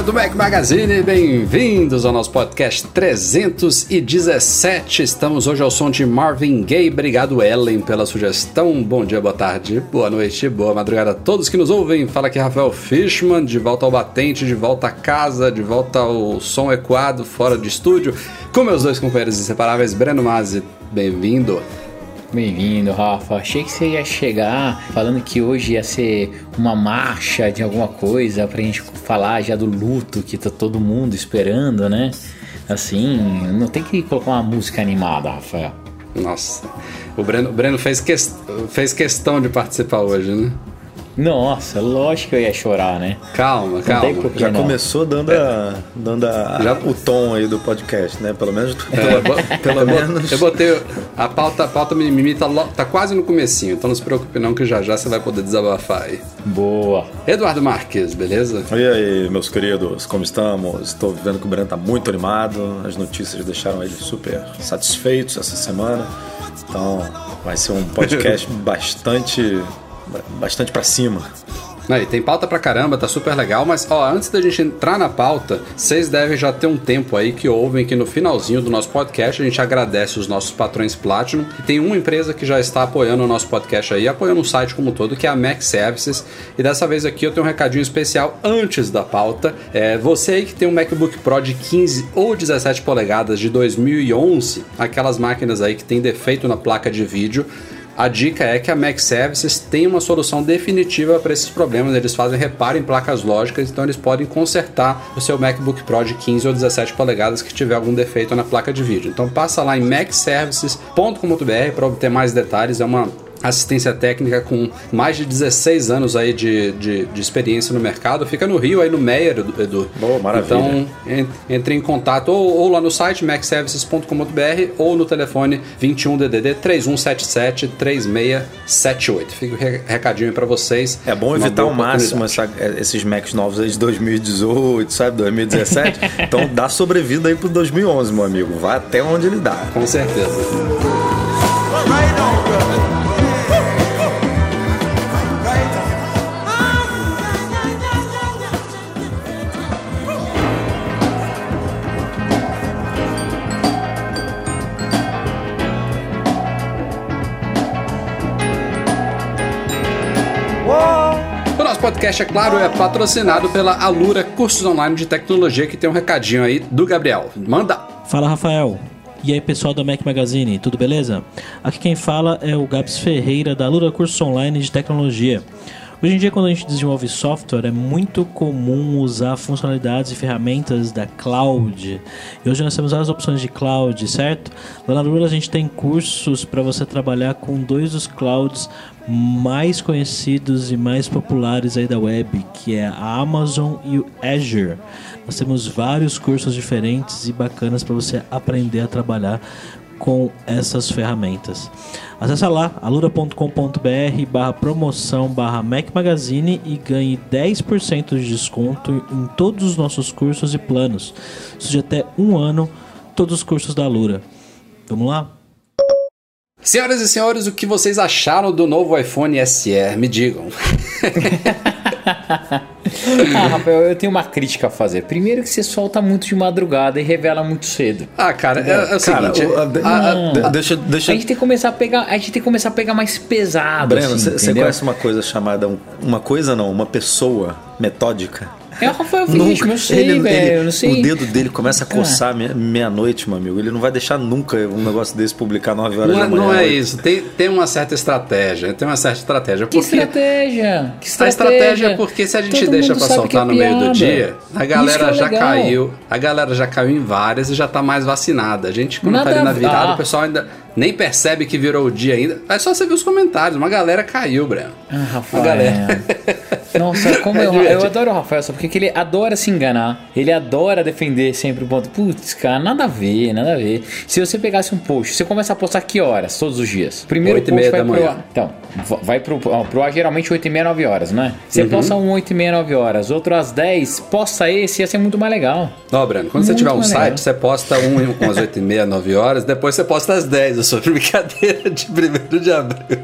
Galera do Mac Magazine, bem-vindos ao nosso podcast 317. Estamos hoje ao som de Marvin Gaye. Obrigado, Ellen, pela sugestão. Bom dia, boa tarde, boa noite, boa madrugada a todos que nos ouvem. Fala aqui Rafael Fishman, de volta ao batente, de volta a casa, de volta ao som ecoado, fora de estúdio, com meus dois companheiros inseparáveis, Breno Mazzi. Bem-vindo. Bem-vindo, Rafa. Achei que você ia chegar falando que hoje ia ser uma marcha de alguma coisa pra gente falar já do luto que tá todo mundo esperando, né? Assim, não tem que colocar uma música animada, Rafael. Nossa, o Breno, o Breno fez, fez questão de participar hoje, né? Nossa, lógico que eu ia chorar, né? Calma, calma. Já não. começou dando, a, dando a- Já- o tom aí do podcast, né? Pelo menos. É, bo- pelo menos. Eu botei. A pauta, a pauta mimimi tá, tá quase no comecinho, então não se preocupe não que já já você vai poder desabafar aí. Boa. Eduardo Marques, beleza? E aí, meus queridos, como estamos? Estou vendo que o Breno tá muito animado. As notícias deixaram ele super satisfeitos essa semana. Então, vai ser um podcast bastante. Bastante pra cima. Aí, tem pauta pra caramba, tá super legal, mas ó, antes da gente entrar na pauta, vocês devem já ter um tempo aí que ouvem que no finalzinho do nosso podcast a gente agradece os nossos patrões Platinum. E tem uma empresa que já está apoiando o nosso podcast aí, apoiando o site como um todo, que é a Mac Services. E dessa vez aqui eu tenho um recadinho especial antes da pauta. É, você aí que tem um MacBook Pro de 15 ou 17 polegadas de 2011, aquelas máquinas aí que tem defeito na placa de vídeo, a dica é que a Mac Services tem uma solução definitiva para esses problemas. Eles fazem reparo em placas lógicas, então eles podem consertar o seu MacBook Pro de 15 ou 17 polegadas que tiver algum defeito na placa de vídeo. Então passa lá em macservices.com.br para obter mais detalhes. É uma assistência técnica com mais de 16 anos aí de, de, de experiência no mercado. Fica no Rio, aí no Meyer, Edu-. Boa, maravilha. Então, en- entre em contato ou, ou lá no site macservices.com.br ou no telefone 21 DDD 3177 3678. Fica o re- recadinho para vocês. É bom evitar ao máximo essa- esses Macs novos aí de 2018, sabe? 2017. então dá sobrevida aí pro 2011, meu amigo. Vai até onde ele dá. Com certeza. Podcast, é claro, é patrocinado pela Alura Cursos Online de Tecnologia, que tem um recadinho aí do Gabriel. Manda! Fala Rafael. E aí pessoal da Mac Magazine, tudo beleza? Aqui quem fala é o Gabs Ferreira da Lura Curso Online de Tecnologia. Hoje em dia, quando a gente desenvolve software, é muito comum usar funcionalidades e ferramentas da cloud. E hoje nós temos várias opções de cloud, certo? Lá na Lura a gente tem cursos para você trabalhar com dois dos clouds mais conhecidos e mais populares aí da web, que é a Amazon e o Azure. Nós temos vários cursos diferentes e bacanas para você aprender a trabalhar com essas ferramentas. Acesse lá alura.com.br barra promoção barra Mac Magazine e ganhe 10% de desconto em todos os nossos cursos e planos. Isso de até um ano, todos os cursos da Alura. Vamos lá? Senhoras e senhores, o que vocês acharam do novo iPhone SE? Me digam. Ah, Rafael, eu tenho uma crítica a fazer. Primeiro que você solta muito de madrugada e revela muito cedo. Ah, cara, é, é o Cara, seguinte. o- a- a- a- de- deixa, deixa, A gente tem que começar a pegar, a gente tem que começar a pegar mais pesado. Breno, assim, você entendeu? conhece uma coisa chamada. um- Uma coisa não, uma pessoa metódica? É o Rafael Fishman, eu sei, ele- velho. ele- não sei. O dedo dele começa a Cara. coçar meia- meia-noite, meu amigo. Ele não vai deixar nunca um negócio desse publicar 9 horas não, é, da manhã. não é isso. Tem, tem uma certa estratégia. Tem uma certa estratégia. Que estratégia? Que A estratégia é porque se a gente Todo deixa pra soltar é no meio do dia, a galera é já legal. caiu. A galera já caiu em várias e já tá mais vacinada. A gente, quando Nada tá ali na virada, ah. o pessoal ainda, nem percebe que virou o dia ainda. É só você ver os comentários. Uma galera caiu, Breno. Ah, Rafael. Uma galera. Nossa, como É eu, eu adoro o Rafael, só porque ele adora se enganar. Ele adora defender sempre o ponto. Putz, cara, nada a ver, nada a ver. Se você pegasse um post, você começa a postar que horas todos os dias? Primeiro post vai da pro manhã. ar. Então, va- vai pro, ó, pro ar geralmente 8 e meia, 9 horas, não é? Uhum. Você posta um 8 e meia, 9 horas, outro às 10, posta esse, ia ser muito mais legal. Ó, Breno, quando você Muito tiver um mais legal. site, você posta um com as 8 e meia, 9 horas, depois você posta às 10. Sou brincadeira de 1 de abril.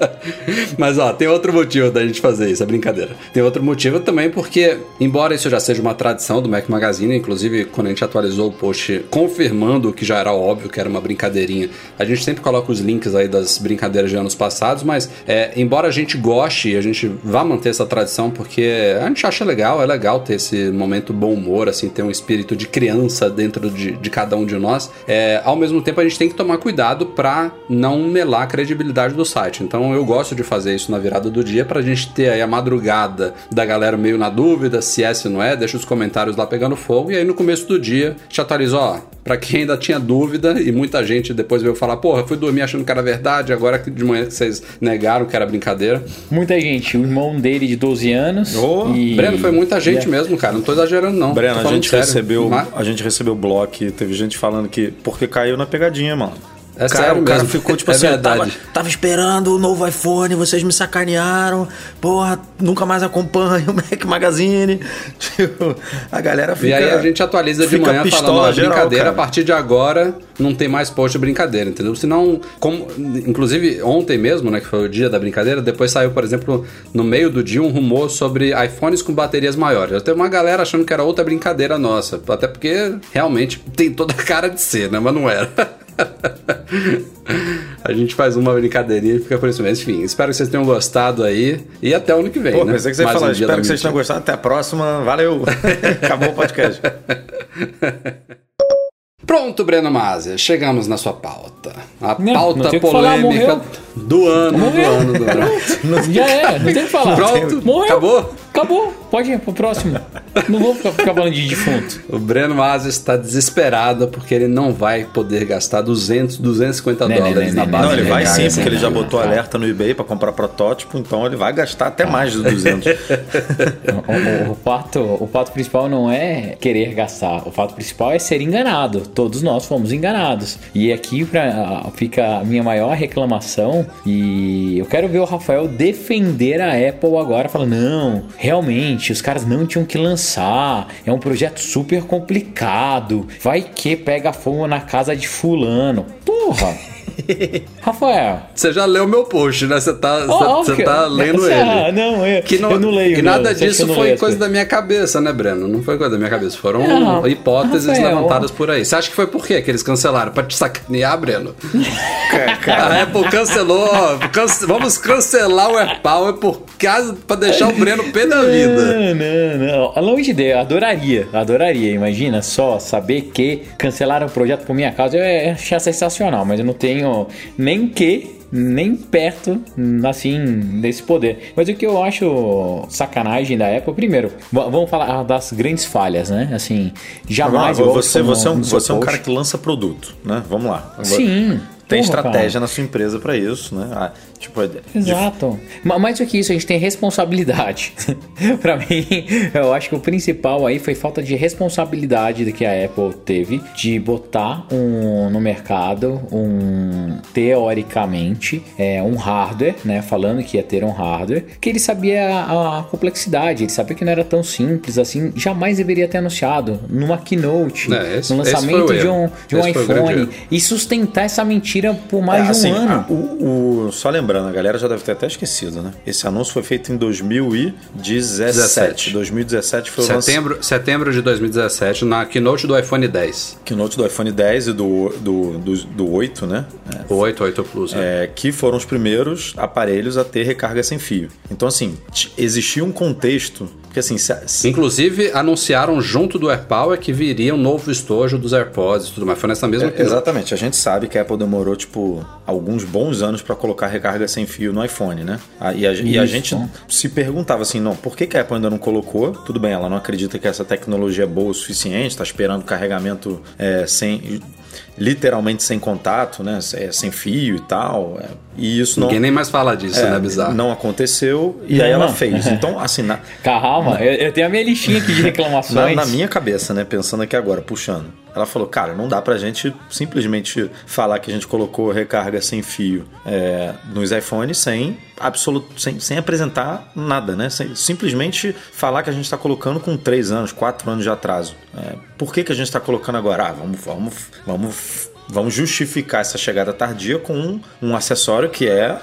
Mas ó, tem outro motivo da gente fazer isso, é brincadeira. Tem outro motivo também porque, embora isso já seja uma tradição do Mac Magazine, inclusive quando a gente atualizou o post confirmando que já era óbvio que era uma brincadeirinha, a gente sempre coloca os links aí das brincadeiras de anos passados, mas é, embora a gente goste a gente vá manter essa tradição porque a gente acha legal, é legal ter esse momento bom humor, assim, ter um espírito de criança dentro de, de cada um de nós, é, ao mesmo tempo a gente tem que tomar cuidado pra não melar a credibilidade do site. Então eu gosto de fazer isso na virada do dia pra gente ter aí a madrugada da galera meio na dúvida se é, se não é, deixa os comentários lá pegando fogo e aí no começo do dia te atualiza, ó, pra quem ainda tinha dúvida e muita gente depois veio falar, porra, fui dormir achando que era verdade, agora que de manhã que vocês negaram que era brincadeira. Muita gente, o irmão dele de 12 anos. Oh, e... Breno, foi muita gente e- mesmo, cara, não tô exagerando não. Breno, a gente sério. recebeu, Mas- a gente recebeu bloco, teve gente falando que porque caiu na pegadinha, mano. É O cara, sério o cara mesmo. ficou tipo É assim, eu tava, tava esperando o novo iPhone, vocês me sacanearam, porra, nunca mais acompanho o Mac Magazine. Tipo, a galera fica. E aí a gente atualiza de manhã falando, ó, geral, brincadeira, cara. a partir de agora não tem mais post de brincadeira, entendeu? Senão, como, inclusive ontem mesmo, né, que foi o dia da brincadeira, depois saiu, por exemplo, no meio do dia um rumor sobre iPhones com baterias maiores. Já tem uma galera achando que era outra brincadeira nossa, até porque realmente tem toda a cara de ser, né, mas não era. A gente faz uma brincadeirinha e fica por isso mesmo. Enfim, espero que vocês tenham gostado aí. E até o ano que vem. Pô, né? pensei que você ia falar, um espero que vocês mentira. tenham gostado, até a próxima, valeu. Acabou o podcast. Pronto, Breno Mazia, chegamos na sua pauta. A Não, pauta não falar, polêmica morreu. do ano, Morreu. do ano, do ano. Já é, não tem o que falar. Pronto, Morreu. acabou? Acabou. Pode ir pro próximo. Não vou ficar, ficar falando de defunto. O Breno Mazia está desesperado porque ele não vai poder gastar 200, 250 Né, né, dólares né, na né, base Não, ele vai sim, porque ele já botou alerta no eBay pra comprar protótipo, então ele vai gastar até mais de 200. O, o- o fato, o fato principal não é querer gastar. O fato principal é ser enganado. Todos nós fomos enganados. E aqui pra, fica a minha maior reclamação. E eu quero ver o Rafael defender a Apple agora. Falando, não, realmente, os caras não tinham que lançar. É um projeto super complicado. Vai que pega fogo na casa de fulano. Porra! Rafael, Você já leu meu post, né? Você tá, ó, que- tá lendo Ah, ele. não, eu- Que eu não leio, E não. nada que disso não foi coisa coisas? da minha cabeça, né, Breno? Não foi coisa da minha cabeça. Foram Não, hipóteses Rafael. levantadas por aí. Você acha que foi por quê que eles cancelaram? Pra te sacanear, Breno? A Apple cancelou. cance- vamos cancelar o AirPower por causa pra deixar o Breno pé da vida. Não, não, não. Longe de, eu adoraria, adoraria. Imagina só saber que cancelaram o projeto por minha causa. Eu ia achar sensacional, mas eu não tenho nem que, nem perto, assim, desse poder. Mas o que eu acho sacanagem da Apple, primeiro, vamos falar das grandes falhas, né? Assim, jamais. igual você, você, é um, você é um cara post. que lança produto, né? Vamos lá. Sim. Tem estratégia cara. na sua empresa pra isso, né? Ah, tipo, de- Exato. Ma- Mais do que isso, a gente tem responsabilidade. Pra mim, eu acho que o principal aí foi falta de responsabilidade que a Apple teve de botar um, no mercado um teoricamente é, um hardware, né? Falando que ia ter um hardware, que ele sabia a, a complexidade, ele sabia que não era tão simples assim, jamais deveria ter anunciado numa keynote, É, esse- no lançamento de um, de um Esse iPhone e sustentar essa mentira por mais É, de um assim, ano. a- o, o- só lembrando, a galera já deve ter até esquecido, né? Esse anúncio foi feito em 2017. 17. 2017 foi. Setembro, setembro de 2017, na keynote do iPhone 10. Keynote do iPhone 10 e do, do, do, do 8, né? O 8, 8 Plus. né? É, que foram os primeiros aparelhos a ter recarga sem fio. Então, assim, existia um contexto. Porque, assim, se, se- Inclusive, anunciaram junto do AirPower que viria um novo estojo dos AirPods e tudo mais. Foi nessa mesma É, exatamente. A gente sabe que a Apple demorou, tipo, alguns bons anos para colocar recarga sem fio no iPhone, né? E a, e a gente se perguntava assim, não, por que, que a Apple ainda não colocou? Tudo bem, ela não acredita que essa tecnologia é boa o suficiente, está esperando carregamento é, sem literalmente sem contato, né? É, sem fio e tal. É, e isso Ninguém não. nem mais fala disso, é, né? Bizarro. Não aconteceu e Não, aí ela não. fez. Então, assim, na, Calma, eu, eu tenho a minha listinha aqui de na, reclamações. na minha cabeça, né? Pensando aqui agora, puxando. Ela falou, cara, não dá pra gente simplesmente falar que a gente colocou recarga sem fio é, nos iPhones sem absoluto, sem, sem apresentar nada, né? Sem- simplesmente falar que a gente está colocando com 3 anos, 4 anos de atraso. É, por que, que a gente está colocando agora? Ah, vamos, vamos, vamos, vamos justificar essa chegada tardia com um, um acessório que é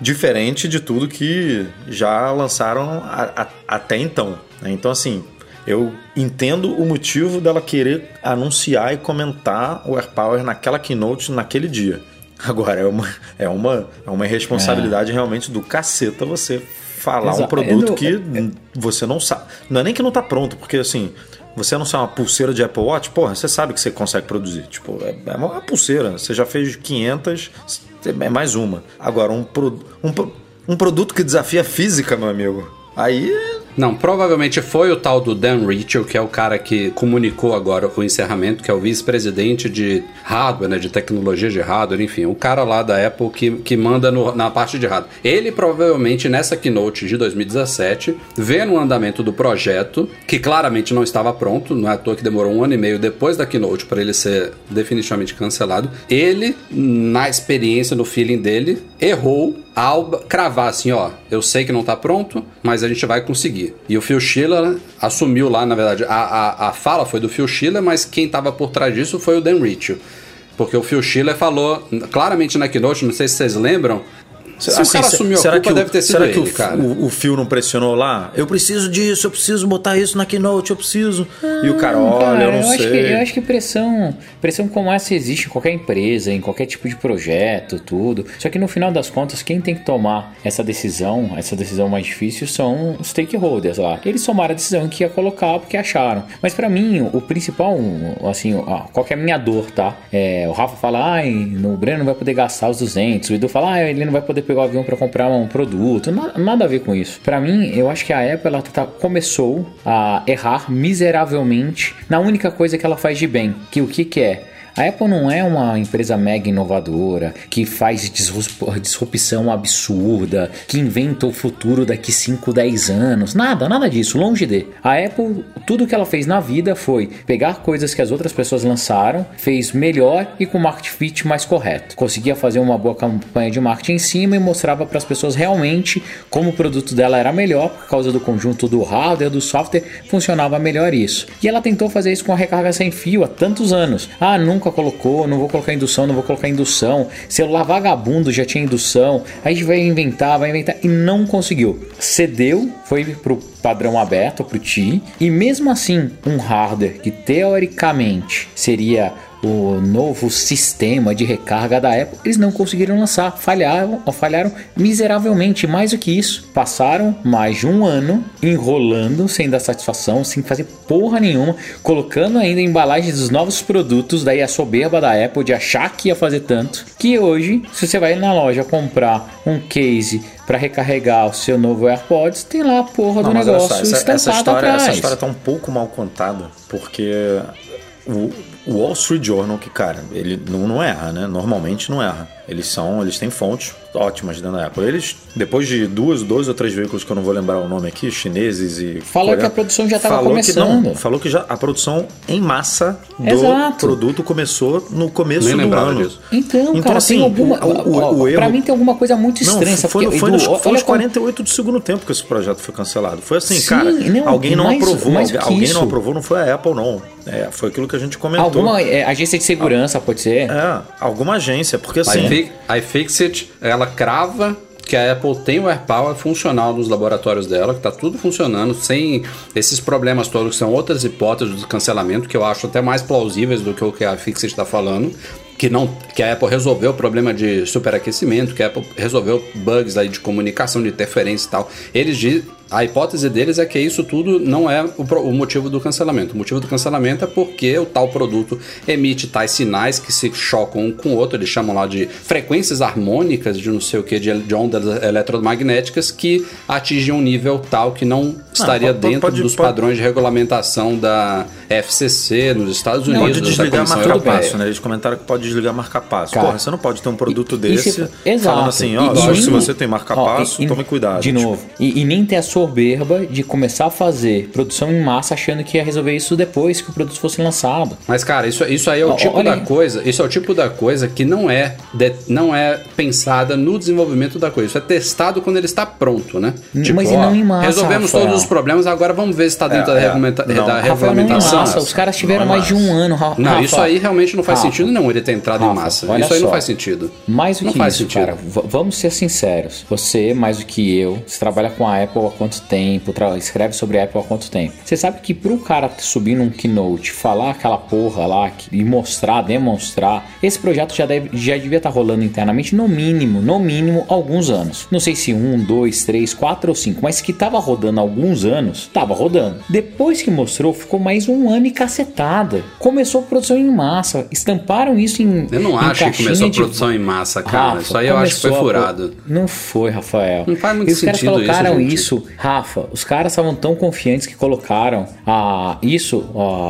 diferente de tudo que já lançaram a- a- até então. né? Então, assim, eu entendo o motivo dela querer anunciar e comentar o AirPower naquela keynote naquele dia. Agora, é uma, é uma, é uma irresponsabilidade realmente do caceta você falar um Exato. produto Eu- que você não sabe. Não é nem que não tá pronto, porque assim, você anunciar uma pulseira de Apple Watch, porra, você sabe que você consegue produzir. Tipo, é, é uma pulseira. Você já fez 500, é mais uma. Agora, um, pro- um, um produto que desafia a física, meu amigo, aí Não, provavelmente foi o tal do Dan Ritchell, que é o cara que comunicou agora o encerramento, que é o vice-presidente de hardware, né, de tecnologia de hardware, enfim, o cara lá da Apple que, que manda no- na parte de hardware. Ele provavelmente nessa keynote de 2017, vendo o andamento do projeto, que claramente não estava pronto, não é à toa que demorou um ano e meio depois da keynote para ele ser definitivamente cancelado, ele, na experiência, no feeling dele, errou ao cravar assim, ó, eu sei que não tá pronto, mas a gente vai conseguir. E o Phil Schiller assumiu lá, na verdade, a, a, a fala foi do Phil Schiller, mas quem tava por trás disso foi o Dan Ritchie. Porque o Phil Schiller falou claramente na keynote, não sei se vocês lembram, se o cara assumiu a culpa, o- deve ter sido será ele, que o, cara. O, o fio não pressionou lá? Eu preciso disso, eu preciso botar isso na keynote, eu preciso. e o cara, olha, eu não acho sei. que, eu acho que pressão, pressão como essa existe em qualquer empresa, em qualquer tipo de projeto, tudo. Só que no final das contas, quem tem que tomar essa decisão, essa decisão mais difícil, são os stakeholders lá. Eles tomaram a decisão que ia colocar porque acharam. Mas pra mim, o principal, assim, ó, qual que é a minha dor, tá? É, o Rafa fala, ai, no o Breno não vai poder gastar os 200. O Edu fala, ah, ele não vai poder pegar o avião pra comprar um produto. Na- Nada a ver com isso. Pra mim, eu acho que a Apple ela tá- começou a errar miseravelmente na única coisa que ela faz de bem, que o que que é? A Apple não é uma empresa mega inovadora que faz disrup- disrupção absurda, que inventa o futuro daqui 5, 10 anos. Nada, nada disso, longe de. A Apple, tudo que ela fez na vida foi pegar coisas que as outras pessoas lançaram, fez melhor e com market fit mais correto. Conseguia fazer uma boa campanha de marketing em cima e mostrava para as pessoas realmente como o produto dela era melhor por causa do conjunto do hardware, do software, funcionava melhor isso. E ela tentou fazer isso com a recarga sem fio há tantos anos. Ah, nunca colocou, não vou colocar indução, não vou colocar indução. Celular vagabundo já tinha indução. A gente vai inventar, vai inventar e não conseguiu. Cedeu, foi pro padrão aberto, pro TI, e mesmo assim, um hardware que teoricamente seria o novo sistema de recarga da Apple, eles não conseguiram lançar, falharam, falharam miseravelmente. Mais do que isso, passaram mais de um ano enrolando sem dar satisfação, sem fazer porra nenhuma, colocando ainda embalagens dos novos produtos, daí a soberba da Apple de achar que ia fazer tanto, que hoje, se você vai na loja comprar um case para recarregar o seu novo AirPods, tem lá a porra do Não, olha negócio só, essa, estampado essa história, atrás. essa história tá um pouco mal contada, porque o, Wall Street Journal, que, cara, ele não, não erra, né? Normalmente não erra. Eles são, eles têm fontes ótimas dentro da Apple. Eles, depois de duas, dois ou três veículos que eu não vou lembrar o nome aqui, chineses e. Falou coreanos, que a produção já tava falou começando. Que, não, falou que já a produção em massa do Exato. produto começou no começo Nem do lembrava ano. disso. Então, cara, assim, tem alguma. o, o, o erro pra mim tem alguma coisa muito não, estranha. foi, porque, foi, Edu, nos, foi nos como- 48 do segundo tempo que esse projeto foi cancelado. Foi assim, Sim, cara, não, alguém não mais- aprovou, mais alguém, isso. não aprovou, não foi a Apple, não. É, foi aquilo que a gente comentou. Alguma é, agência de segurança, pode ser? É, alguma agência, porque assim. A iFixit, ela crava que a Apple tem o AirPower funcional nos laboratórios dela, que tá tudo funcionando, sem esses problemas todos, que são outras hipóteses de cancelamento, que eu acho até mais plausíveis do que o que a iFixit está falando. Que, não, que a Apple resolveu o problema de superaquecimento, que a Apple resolveu bugs aí de comunicação, de interferência e tal. Eles a hipótese deles é que isso tudo não é o, o motivo do cancelamento. O motivo do cancelamento é porque o tal produto emite tais sinais que se chocam um com o outro. Eles chamam lá de frequências harmônicas de não sei o que, de, de ondas eletromagnéticas que atingem um nível tal que não estaria pode- dentro pode- dos pode- padrões de regulamentação da FCC nos Estados Unidos. Pode desligar marca-passo, né? Eles comentaram que pode desligar marca-passo. Porra, você não pode ter um produto E- e desse se- exato. falando assim, E- ó, e nem- se você tem marca-passo, e- tome cuidado. De Tipo, novo. E, e nem ter a soberba de começar a fazer produção em massa achando que ia resolver isso depois que o produto fosse lançado. Mas, cara, isso, isso aí é o tipo olha da coisa. Isso é o tipo da coisa que não é, de- não é pensada no desenvolvimento da coisa. Isso é testado quando ele está pronto, né? Mas e não em massa, Resolvemos Rafael. todos os problemas, agora vamos ver se está dentro É, da, é. regulamenta- Não, da não em regulamentação. massa. Os caras tiveram Não em mais de um ano, Ra- Não, Rafa. isso aí realmente não faz Rafa, sentido nenhum ele ter entrado em Rafa, massa. olha Isso aí não só. faz sentido. Mais do não que faz isso, sentido. cara. Vamos ser sinceros. Você, mais do que eu, você trabalha com a Apple há quanto tempo? escreve sobre a Apple há quanto tempo? Você sabe que pro cara subir num keynote, falar aquela porra lá que- e mostrar, demonstrar, esse projeto já, deve, já devia estar rolando internamente no mínimo, no mínimo, alguns anos. Não sei se um, dois, três, quatro ou cinco, mas que tava rodando há alguns anos, tava rodando. Depois que mostrou, ficou mais um ano e cacetada. Começou a produção em massa, estamparam isso em. Eu não em acho que começou a de- produção em massa, cara. Rafa, isso aí eu acho que foi furado. pro- Não foi, Rafael. Não faz muito e os caras sentido isso, colocaram gente. isso, Rafa. Os caras estavam tão confiantes que colocaram a, isso,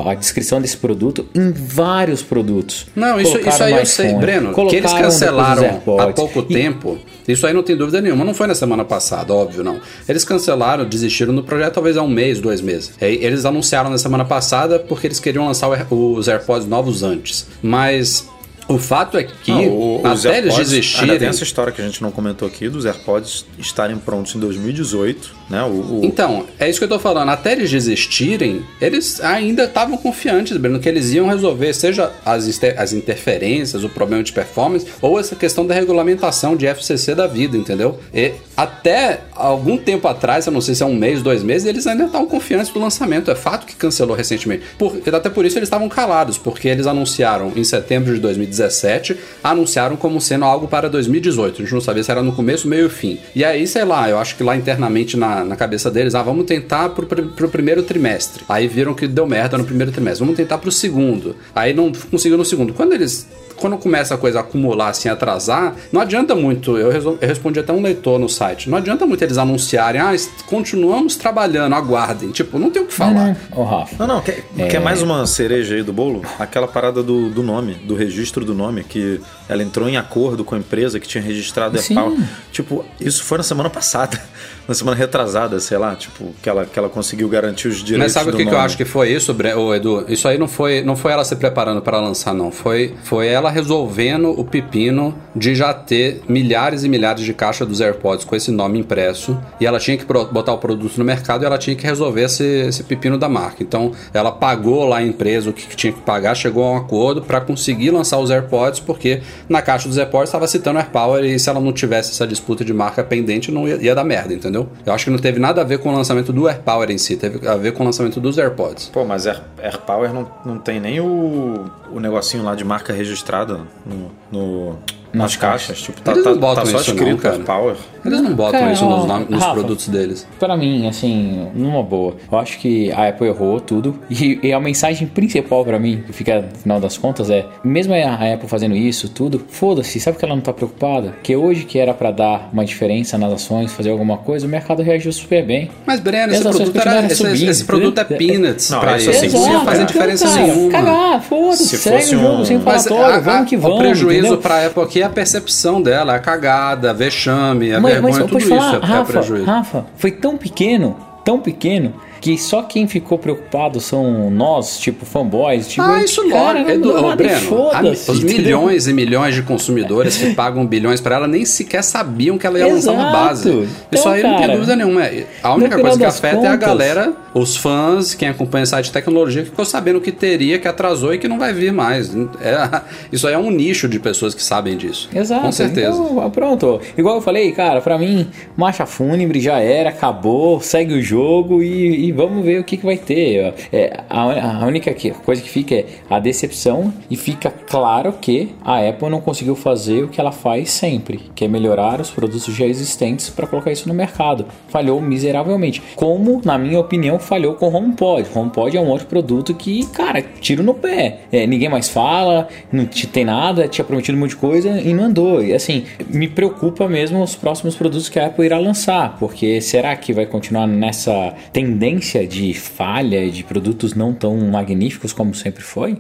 a, a descrição desse produto em vários produtos. Não, isso, Colocaram isso aí eu sei, Breno. Que eles cancelaram há pouco E- tempo. Isso aí não tem dúvida nenhuma. Não foi na semana passada, óbvio, não. Eles cancelaram, desistiram do projeto talvez há um mês, dois meses. É, Eles anunciaram na semana passada porque eles queriam lançar os AirPods novos antes. Mas o fato é que Não, o- os até eles AirPods- Ainda desistirem. tem essa história que a gente não comentou aqui dos AirPods estarem prontos em 2018, né? O, o- Então, é isso que eu tô falando. Até eles desistirem, eles ainda estavam confiantes, Breno, que eles iam resolver, seja as, as interferências, o problema de performance, ou essa questão da regulamentação de FCC da vida, entendeu? E até algum tempo atrás, eu não sei se é um mês, dois meses, eles ainda estavam confiantes do lançamento. É fato que cancelou recentemente. Por- até por isso eles estavam calados, porque eles anunciaram em setembro de 2017, anunciaram como sendo algo para 2018. A gente não sabia se era no começo, meio e fim. E aí, sei lá, eu acho que lá internamente na, na cabeça deles, ah, vamos tentar pro, pro primeiro trimestre. Aí viram que deu merda no primeiro trimestre. Vamos tentar pro segundo. Aí não conseguiu no segundo. Quando eles quando começa a coisa a acumular, assim, atrasar, não adianta muito. Eu, resol- eu respondi até um leitor no site. Não adianta muito eles anunciarem, ah, continuamos trabalhando, aguardem. Tipo, não tem o que falar. Ô, Rafa. Não, não, quer, É. quer mais uma cereja aí do bolo? Aquela parada do, do nome, do registro do nome, que ela entrou em acordo com a empresa que tinha registrado a Sim. AirPower. Tipo, isso foi na semana passada, na semana retrasada, sei lá, tipo, que ela, que ela conseguiu garantir os direitos Mas sabe o que, que eu acho que foi isso, Bre- ô, Edu? Isso aí não foi, não foi ela se preparando para lançar, não. Foi, foi ela resolvendo o pepino de já ter milhares e milhares de caixas dos AirPods com esse nome impresso. E ela tinha que botar o produto no mercado e ela tinha que resolver esse, esse pepino da marca. Então, ela pagou lá a empresa o que que tinha que pagar, chegou a um acordo para conseguir lançar os AirPods, porque na caixa dos AirPods estava citando AirPower e se ela não tivesse essa disputa de marca pendente, não ia, ia dar merda, entendeu? Eu acho que não teve nada a ver com o lançamento do AirPower em si, teve a ver com o lançamento dos AirPods. Pô, mas Air, AirPower não, não tem nem o, o negocinho lá de marca registrada no, no- nas caixas. Tipo, tá, Eles tá, não botam tá só isso não, escrito cara. AirPower. Eles não botam Cara, isso nos, nomes- nos Rafa, produtos deles. Pra mim, assim, numa boa, eu acho que a Apple errou tudo. E, e a mensagem principal pra mim, que fica no final das contas, é: mesmo a Apple fazendo isso, tudo, foda-se, sabe que ela não tá preocupada? Que hoje que era pra dar uma diferença nas ações, fazer alguma coisa, o mercado reagiu super bem. Mas, Breno, esse produto, era, continuaram esse, subindo, esse produto é peanuts Não, pra isso assim, Não ia fazer então, diferença cara, nenhuma. Cagar, foda-se, Se segue fosse o jogo um- sem Mas falatório, a- a- vamos que vamos. o prejuízo entendeu? pra Apple aqui é a percepção dela, é a cagada, a vexame, a Mas, vergonha, mas tudo isso é, é Rafa, prejuízo. Rafa, foi tão pequeno, tão pequeno, que só quem ficou preocupado são nós, tipo, fanboys. Tipo, Ah, isso cara, logo. não ô, nada e Breno, a- os milhões e milhões de consumidores que pagam bilhões pra ela nem sequer sabiam que ela ia lançar uma Exato. base. isso Então, aí não tem cara, dúvida nenhuma. A única coisa que afeta é a contas- galera, os fãs, quem acompanha o site de tecnologia, que ficou sabendo que teria, que atrasou e que não vai vir mais. É- isso aí é um nicho de pessoas que sabem disso. Exato. Com certeza. Então, pronto. Igual eu falei, cara, pra mim, marcha fúnebre já era, acabou, segue o jogo e, vamos ver o que, que vai ter. É, a, a única coisa que fica é a decepção e fica claro que a Apple não conseguiu fazer o que ela faz sempre, que é melhorar os produtos já existentes para colocar isso no mercado. Falhou miseravelmente. Como, na minha opinião, falhou com o HomePod. HomePod é um outro produto que, cara, tiro no pé. É, ninguém mais fala, não tem nada, tinha prometido um monte de coisa e não andou. E assim, me preocupa mesmo os próximos produtos que a Apple irá lançar, porque será que vai continuar nessa tendência de falha de produtos não tão magníficos como sempre foi?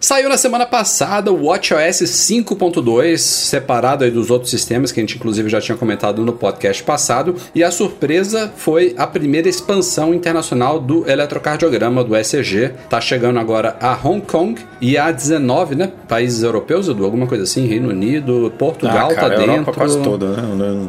Saiu na semana passada o WatchOS 5.2, separado aí dos outros sistemas que a gente inclusive já tinha comentado no podcast passado, e a surpresa foi a primeira expansão internacional do eletrocardiograma do ECG. Tá chegando agora a Hong Kong e a 19, né, países europeus, Edu, alguma coisa assim, Reino Unido, Portugal ah, cara, tá dentro. Europa quase toda, né?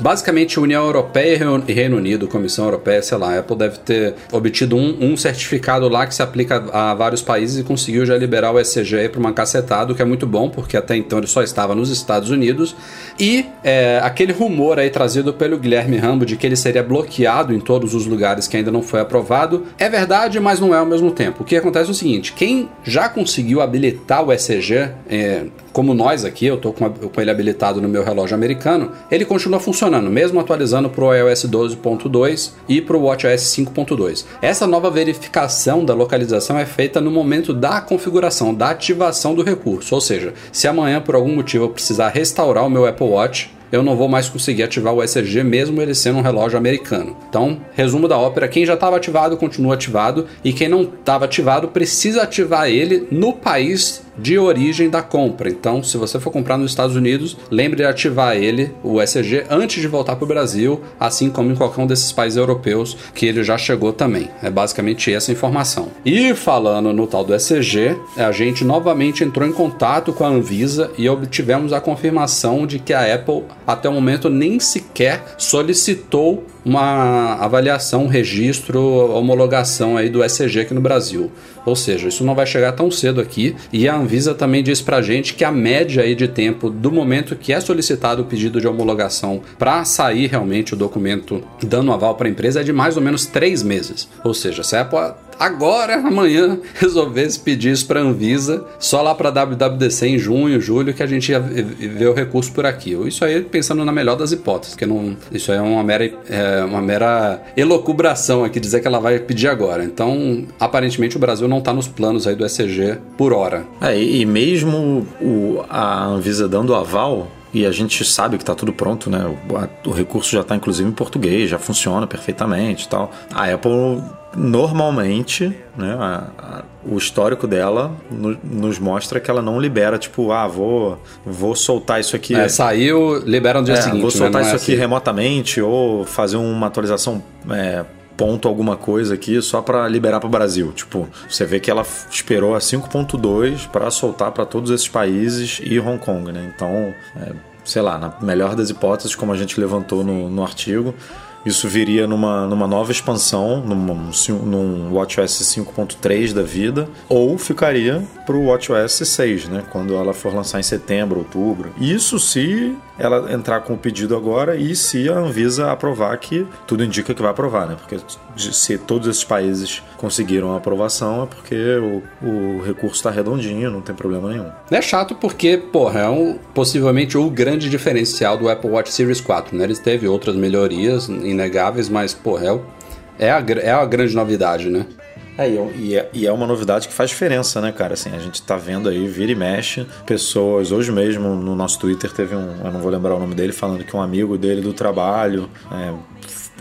Basicamente União Europeia e Reino Unido, Comissão Europeia, sei lá, a Apple deve ter obtido um, um certificado lá que se aplica a vários países e conseguiu já liberar o ECG para uma cacetada, o que é muito bom, porque até então ele só estava nos Estados Unidos. E é, aquele rumor aí trazido pelo Guilherme Rambo de que ele seria bloqueado em todos os lugares que ainda não foi aprovado, é verdade, mas não é ao mesmo tempo. O que acontece é o seguinte, quem já conseguiu habilitar o ECG, é, como nós aqui, eu estou com, ele habilitado no meu relógio americano, ele continua funcionando, mesmo atualizando para o iOS 12.2 e para o WatchOS 5.2. Essa nova verificação da localização é feita no momento da configuração, da ativação do recurso. Ou seja, se amanhã por algum motivo eu precisar restaurar o meu Apple Watch, eu não vou mais conseguir ativar o ECG mesmo ele sendo um relógio americano. Então, resumo da ópera: quem já estava ativado continua ativado e quem não estava ativado precisa ativar ele no país de origem da compra. Então, se você for comprar nos Estados Unidos, lembre de ativar ele, o ECG, antes de voltar para o Brasil, assim como em qualquer um desses países europeus que ele já chegou também. É basicamente essa informação. E falando no tal do ECG, a gente novamente entrou em contato com a Anvisa e obtivemos a confirmação de que a Apple até o momento nem sequer solicitou uma avaliação, um registro, homologação aí do ECG aqui no Brasil. Ou seja, isso não vai chegar tão cedo aqui. E a Anvisa também diz pra gente que a média aí de tempo do momento que é solicitado o pedido de homologação para sair realmente o documento dando aval para a empresa é de mais ou menos três meses. Ou seja, se a Apple agora, amanhã, resolvesse pedir isso para a Anvisa, só lá para WWDC em junho, julho, que a gente ia ver o recurso por aqui. Isso aí pensando na melhor das hipóteses, que não, isso aí é uma mera, é uma mera elocubração aqui, dizer que ela vai pedir agora. Então, aparentemente, o Brasil não está nos planos aí do ECG por hora. É, e mesmo o, a Anvisa dando aval, e a gente sabe que está tudo pronto, né? O, a, o recurso já está inclusive em português, já funciona perfeitamente e tal. A Apple normalmente, né, a, a, o histórico dela no, nos mostra que ela não libera, tipo, ah, vou, vou soltar isso aqui. É, saiu, libera no dia é, seguinte. Vou soltar né? isso é aqui assim. remotamente ou fazer uma atualização. É, ponto alguma coisa aqui só para liberar para o Brasil. Tipo, você vê que ela esperou a 5.2 para soltar para todos esses países e Hong Kong, né? Então, é, sei lá, na melhor das hipóteses, como a gente levantou no, no artigo, isso viria numa, numa nova expansão, num, num WatchOS 5.3 da vida, ou ficaria para o WatchOS 6, né? Quando ela for lançar em setembro, outubro. Isso se ela entrar com o pedido agora e se a Anvisa aprovar que tudo indica que vai aprovar, né? Porque se todos esses países conseguiram a aprovação é porque o, o recurso está redondinho, não tem problema nenhum. É chato porque, porra, é um, possivelmente o grande diferencial do Apple Watch Series 4, né? Ele teve outras melhorias inegáveis, mas, porra, é, é, a, é a grande novidade, né? É, e é, e é uma novidade que faz diferença, né, cara? Assim, a gente tá vendo aí, vira e mexe, pessoas, hoje mesmo no nosso Twitter teve um, eu não vou lembrar o nome dele, falando que um amigo dele do trabalho é,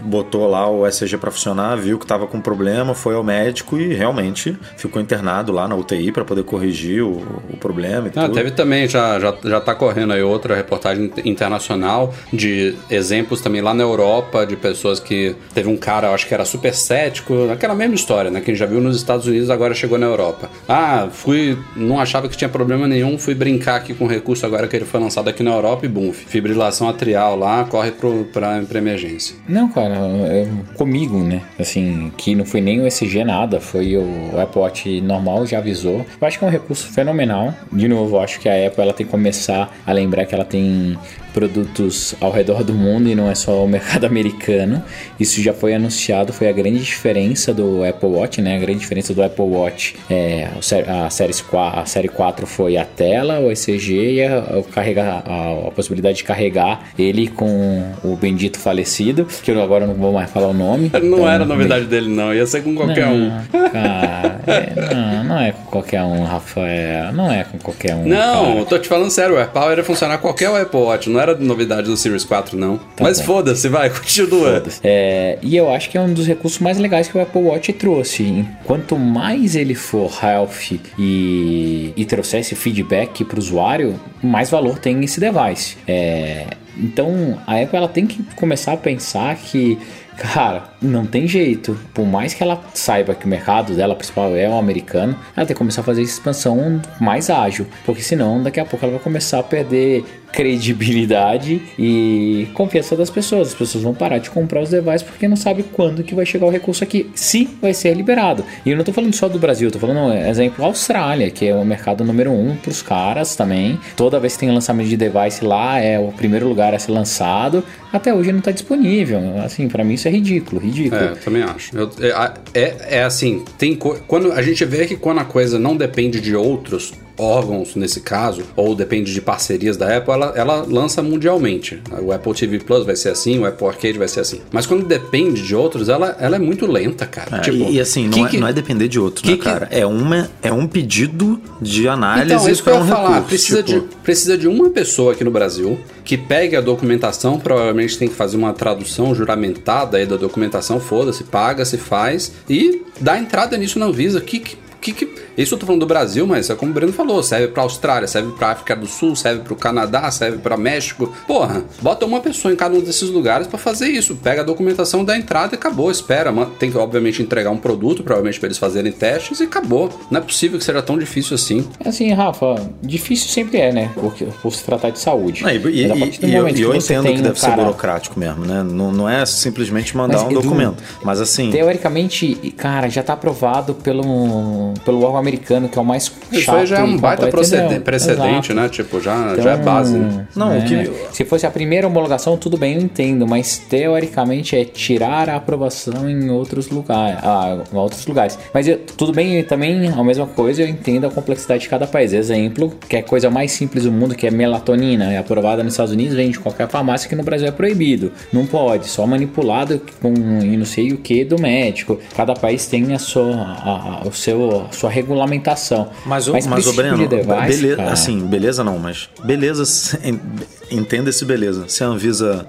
botou lá o ECG para funcionar, viu que estava com problema, foi ao médico e realmente ficou internado lá na UTI para poder corrigir o, o problema. ah, teve também, já, já, já tá correndo aí outra reportagem internacional de exemplos também lá na Europa de pessoas que teve um cara, acho que era super cético, aquela mesma história, né, que a gente já viu nos Estados Unidos, agora chegou na Europa. Ah, fui, não achava que tinha problema nenhum, fui brincar aqui com o recurso agora que ele foi lançado aqui na Europa e bum, fibrilação atrial lá, corre pro, pra, pra emergência. Não, cara, é comigo, né? Assim, que não foi nem o ECG nada, foi o Apple Watch normal, já avisou. Eu acho que é um recurso fenomenal. De novo, acho que a Apple ela tem que começar a lembrar que ela tem produtos ao redor do mundo e não é só o mercado americano. Isso já foi anunciado, foi a grande diferença do Apple Watch, né? A grande diferença do Apple Watch é a série, a série 4 foi a tela, o ECG e a, a, a, a possibilidade de carregar ele com o bendito falecido, que eu agora não vou mais falar o nome. Não então, era novidade dele não, ia ser com qualquer não, um. Cara, é, não, não é com qualquer um, Rafael. Não é com qualquer um. Não, cara. eu tô te falando sério, o AirPower ia funcionar qualquer Apple Watch, não era novidade do Series 4, não. Tá Mas foda-se, vai, continua. Foda é, e eu acho que é um dos recursos mais legais que o Apple Watch trouxe. Quanto mais ele for health e, e trouxer esse feedback para o usuário, mais valor tem esse device. É, então a Apple ela tem que começar a pensar que Cara, não tem jeito. Por mais que ela saiba que o mercado dela principal é o americano, ela tem que começar a fazer expansão mais ágil. Porque senão, daqui a pouco ela vai começar a perder credibilidade e confiança das pessoas. As pessoas vão parar de comprar os devices porque não sabe quando que vai chegar o recurso aqui, se vai ser liberado. E eu não estou falando só do Brasil, estou falando, exemplo, Austrália, que é o mercado número um para os caras também. Toda vez que tem lançamento de device lá, é o primeiro lugar a ser lançado. Até hoje não está disponível. Assim, para mim isso é ridículo, ridículo. É, eu também acho. Eu, é, é, é, assim, tem quando a gente vê que quando a coisa não depende de outros, órgãos nesse caso, ou depende de parcerias da Apple, ela, ela lança mundialmente. O Apple TV Plus vai ser assim, o Apple Arcade vai ser assim. Mas quando depende de outros, ela, ela é muito lenta, cara. É, tipo, e, e, assim, não, que, é, não é depender de outros, né, cara? É, uma, é um pedido de análise então, isso que eu ia um falar. Recurso, precisa, tipo... de, precisa de uma pessoa aqui no Brasil que pegue a documentação, provavelmente tem que fazer uma tradução juramentada aí da documentação, foda-se, paga, se faz, e dá entrada nisso na Anvisa. Que, que que, que, isso eu tô falando do Brasil, mas é como o Breno falou, serve pra Austrália, serve pra África do Sul, serve pro Canadá, serve pra México. Porra, bota uma pessoa em cada um desses lugares para fazer isso. Pega a documentação da entrada e acabou. Espera, tem que obviamente entregar um produto, provavelmente para eles fazerem testes e acabou. Não é possível que seja tão difícil assim. Assim, Rafa, difícil sempre é, né? Porque, por se tratar de saúde. e, e, e eu, eu entendo que deve um ser cara... burocrático mesmo, né? Não, não é simplesmente mandar mas, um documento. Mas assim. Teoricamente, cara, já tá aprovado pelo pelo órgão americano, que é o mais chato. Isso aí já é um baita precedente, né? Tipo, já, então, já é então, base. Né? Não, é, que... Se fosse a primeira homologação, tudo bem, eu entendo, mas teoricamente é tirar a aprovação em outros lugares. Ah, em outros lugares. Mas eu, tudo bem, também a mesma coisa, eu entendo a complexidade de cada país. Exemplo, que é a coisa mais simples do mundo, que é melatonina, é aprovada nos Estados Unidos, vende qualquer farmácia que no Brasil é proibido. Não pode, só manipulado com não sei o que do médico. Cada país tem a sua, a, a, o seu a sua regulamentação. Mas, o, mas, mas o Breno, de device, beleza, assim, beleza não, mas beleza, entenda esse beleza. Se a Anvisa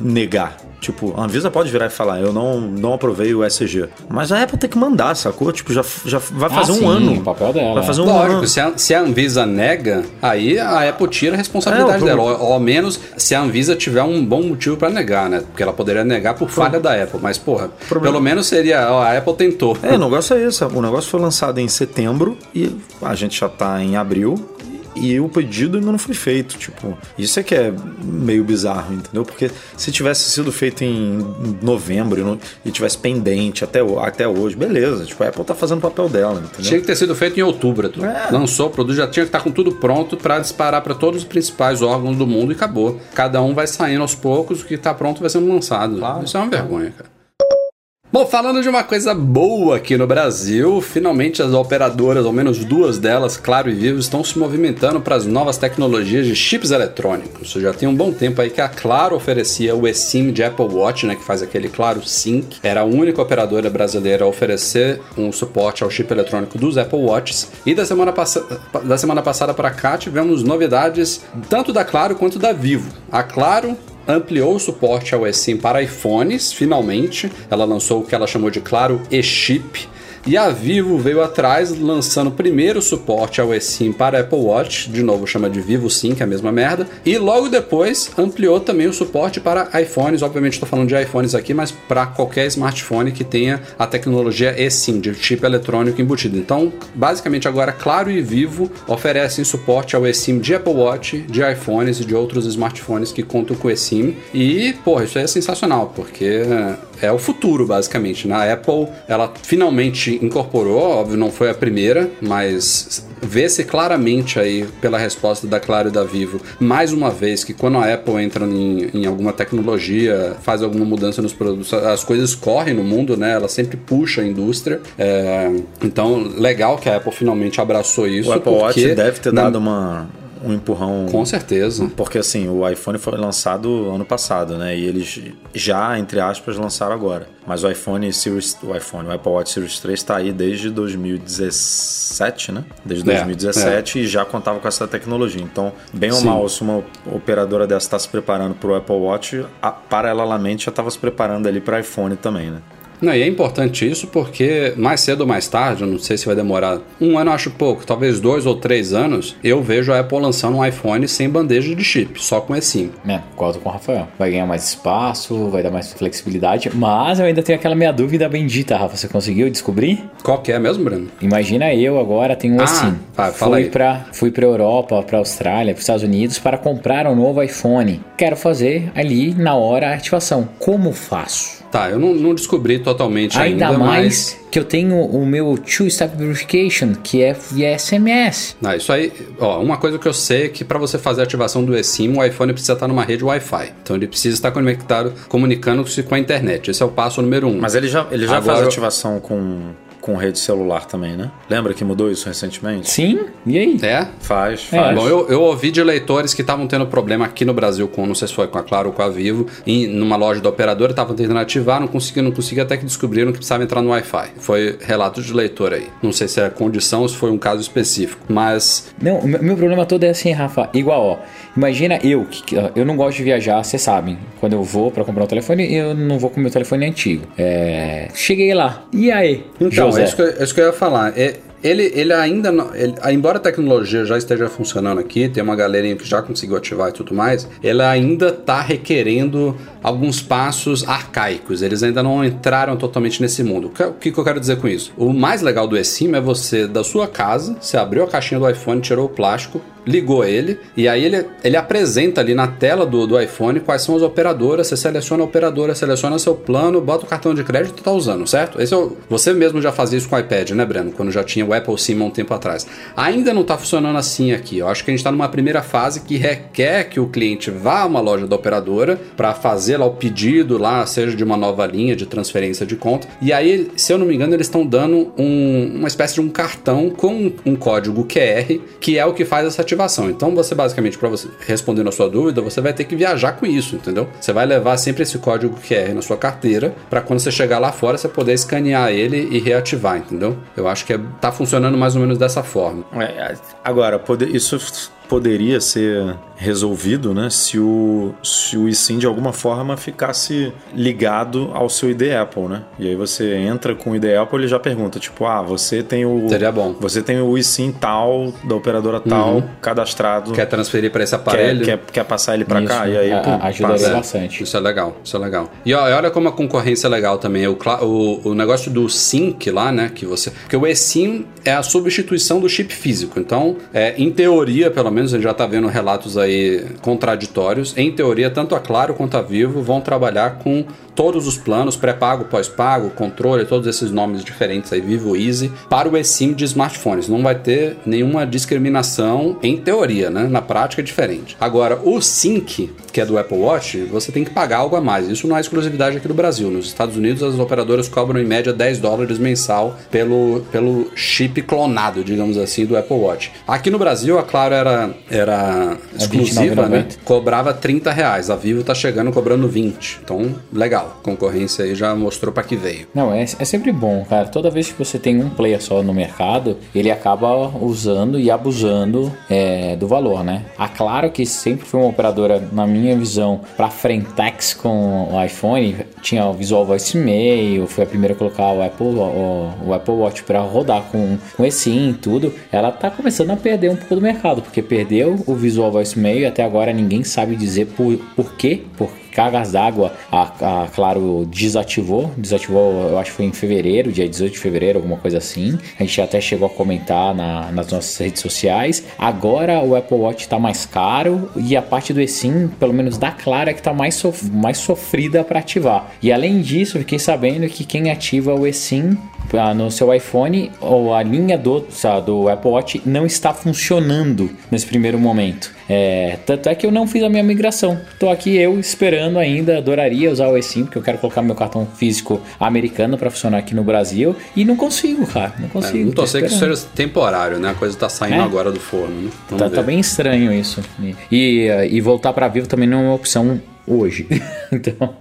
negar Tipo, a Anvisa pode virar e falar, eu não, não aprovei o SG. Mas a Apple tem que mandar, sacou? Tipo, já, já vai fazer ah, um sim, ano. O papel dela. Vai fazer um Lógico, ano. Se a, se a Anvisa nega, aí a Apple tira a responsabilidade é, dela. Ou, ou, ao menos se a Anvisa tiver um bom motivo para negar, né? Porque ela poderia negar por falha da Apple. Mas, porra, Problema. pelo menos seria, ó, a Apple tentou. É, o negócio é esse. O negócio foi lançado em setembro e a gente já tá em abril e o pedido ainda não foi feito. Tipo, isso é que é meio bizarro, entendeu? Porque se tivesse sido feito em novembro e, tivesse pendente até, até hoje, beleza. Tipo, a Apple tá fazendo o papel dela, entendeu? Tinha que ter sido feito em outubro. É. Lançou o produto, já tinha que estar com tudo pronto para disparar para todos os principais órgãos do mundo e acabou. Cada um vai saindo aos poucos, o que tá pronto vai sendo lançado. Claro. Isso é uma vergonha, cara. Bom, falando de uma coisa boa aqui no Brasil, finalmente as operadoras, ao menos duas delas, Claro e Vivo, estão se movimentando para as novas tecnologias de chips eletrônicos. Já tem um bom tempo aí que a Claro oferecia o eSIM de Apple Watch, né, que faz aquele Claro Sync. Era a única operadora brasileira a oferecer um suporte ao chip eletrônico dos Apple Watches. E da semana, da semana passada para cá tivemos novidades tanto da Claro quanto da Vivo. A Claro ampliou o suporte ao eSIM para iPhones, finalmente. Ela lançou o que ela chamou de Claro eChip. E a Vivo veio atrás, lançando primeiro suporte ao eSIM para Apple Watch, de novo chama de Vivo Sim, que é a mesma merda, e logo depois ampliou também o suporte para iPhones, obviamente estou falando de iPhones aqui, mas para qualquer smartphone que tenha a tecnologia eSIM, de chip eletrônico embutido. Então, basicamente agora Claro e Vivo oferecem suporte ao eSIM de Apple Watch, de iPhones e de outros smartphones que contam com eSIM. E, pô, isso aí é sensacional, porque é o futuro, basicamente. Na né? Apple, ela finalmente incorporou, óbvio, não foi a primeira, mas vê-se claramente aí pela resposta da Claro e da Vivo, mais uma vez, que quando a Apple entra em, em alguma tecnologia, faz alguma mudança nos produtos, as coisas correm no mundo, né? Ela sempre puxa a indústria. É, então, legal que a Apple finalmente abraçou isso. O Apple Watch deve ter na... dado uma um empurrão. Com certeza. Porque assim, o iPhone foi lançado ano passado, né? E eles já, entre aspas, lançaram agora. Mas o iPhone Series, o iPhone, o Apple Watch Series 3 está aí desde 2017, né? Desde 2017 é, é. e já contava com essa tecnologia. Então, bem ou Sim. mal, se uma operadora dessa está se preparando para o Apple Watch, paralelamente já estava se preparando ali para iPhone também, né? Não, e é importante isso porque mais cedo ou mais tarde, eu não sei se vai demorar um ano, acho pouco, talvez dois ou três anos, eu vejo a Apple lançando um iPhone sem bandeja de chip, só com eSIM. É, concordo com o Rafael. Vai ganhar mais espaço, vai dar mais flexibilidade, mas eu ainda tenho aquela minha dúvida bendita, Rafa. Você conseguiu descobrir? Qual que é mesmo, Bruno? Imagina eu agora tenho um ah, eSIM. Vai, fala fui aí. Pra, fui pra Europa, pra Austrália, pros Estados Unidos para comprar um novo iPhone. Quero fazer ali na hora a ativação. Como faço? Tá, eu não, não descobri totalmente ainda, ainda mais mas... que eu tenho o meu Two-Step Verification, que é via SMS. Ah, isso aí, ó, uma coisa que eu sei é que para você fazer a ativação do eSIM, o iPhone precisa estar numa rede Wi-Fi. Então ele precisa estar conectado, comunicando-se com a internet. Esse é o passo número um. Mas ele já, ele já Agora, faz ativação com com rede celular também, né? Lembra que mudou isso recentemente? Sim, e aí? É? Faz, é. faz. É. Bom, eu, eu ouvi de leitores que estavam tendo problema aqui no Brasil com, não sei se foi com a Claro ou com a Vivo, em numa loja da operadora, estavam tentando ativar, não conseguiam, não conseguiam, até que descobriram que precisava entrar no Wi-Fi. Foi relato de leitor aí. Não sei se é condição ou se foi um caso específico, mas... Não, meu problema todo é assim, Rafa, igual, ó, imagina eu, que eu não gosto de viajar, vocês sabem, quando eu vou para comprar um telefone, eu não vou com o meu telefone antigo. É... Cheguei lá, e aí? Então, José? é isso que, é isso que eu ia falar. É, ele, ele ainda não. Ele, embora a tecnologia já esteja funcionando aqui, tem uma galerinha que já conseguiu ativar e tudo mais, ele ainda está requerendo alguns passos arcaicos. Eles ainda não entraram totalmente nesse mundo. O que, que eu quero dizer com isso? O mais legal do eSIM é você, da sua casa, você abriu a caixinha do iPhone, tirou o plástico, ligou ele, e aí ele, ele apresenta ali na tela do, do iPhone quais são as operadoras. Você seleciona a operadora, seleciona seu plano, bota o cartão de crédito e tá usando, certo? Esse é o, você mesmo já fazia isso com o iPad, né, Breno? Quando já tinha o Apple SIM há um tempo atrás. Ainda não está funcionando assim aqui. Eu acho que a gente está numa primeira fase que requer que o cliente vá a uma loja da operadora para fazer lá o pedido, lá, seja de uma nova linha de transferência de conta. E aí, se eu não me engano, eles estão dando um, uma espécie de um cartão com um código QR, que é o que faz essa ativação. Então, você basicamente, para você responder a sua dúvida, você vai ter que viajar com isso, entendeu? Você vai levar sempre esse código QR na sua carteira para quando você chegar lá fora, você poder escanear ele e reativar, entendeu? Eu acho que é, tá funcionando mais ou menos dessa forma. É, agora, isso poderia ser resolvido, né? Se o, se o eSIM de alguma forma ficasse ligado ao seu ID Apple, né? E aí você entra com o ID Apple, ele já pergunta, tipo, ah, você tem o. Seria bom. Você tem o eSIM tal, da operadora tal, uhum. cadastrado. Quer transferir para esse aparelho? Quer, quer, quer, passar ele para cá? E aí, a, pô, ajudaria passa. bastante. Isso é legal, isso é legal. E ó, olha como a concorrência é legal também. O, o, o negócio do Sync lá, né? Que você. Porque o eSIM é a substituição do chip físico. Então, é, em teoria, pelo menos, a gente já está vendo relatos aí contraditórios. Em teoria, tanto a Claro quanto a Vivo vão trabalhar com todos os planos, pré-pago, pós-pago, controle, todos esses nomes diferentes aí, Vivo Easy, para o eSIM de smartphones. Não vai ter nenhuma discriminação em teoria, né? Na prática é diferente. Agora, o Sync, que é do Apple Watch, você tem que pagar algo a mais. Isso não é exclusividade aqui do Brasil. Nos Estados Unidos, as operadoras cobram em média 10 dólares mensal pelo, pelo chip clonado, digamos assim, do Apple Watch. Aqui no Brasil, a Claro era era, exclusiva, né? Cobrava 30 reais. A Vivo tá chegando cobrando 20. Então, legal. Concorrência aí já mostrou para que veio. Não, é, é sempre bom, cara. Toda vez que você tem um player só no mercado, ele acaba usando e abusando é, do valor, né? A Claro que sempre foi uma operadora, na minha visão, para frentex com o iPhone, tinha o Visual Voice Mail, foi a primeira a colocar o Apple, o, o Apple Watch para rodar com, com eSIM e tudo. Ela tá começando a perder um pouco do mercado, porque perdeu o Visual Voice Mail e até agora ninguém sabe dizer por, por quê, por cargas d'água, a, a, Claro desativou, desativou, eu acho que foi em fevereiro, dia 18 de fevereiro, alguma coisa assim. A gente até chegou a comentar na, nas nossas redes sociais. Agora o Apple Watch está mais caro e a parte do eSIM, pelo menos da Claro, é que está mais, sof mais sofrida para ativar. E além disso, fiquei sabendo que quem ativa o eSIM ah, no seu iPhone ou a linha do, do Apple Watch não está funcionando nesse primeiro momento. É, tanto é que eu não fiz a minha migração. Estou aqui eu esperando ainda, adoraria usar o eSIM, porque eu quero colocar meu cartão físico americano para funcionar aqui no Brasil e não consigo, cara. Não consigo. É, não torcer que isso seja temporário, né? A coisa está saindo é. agora do forno. Né? Tá, tá, bem estranho isso. E, e voltar para Vivo também não é uma opção hoje. então.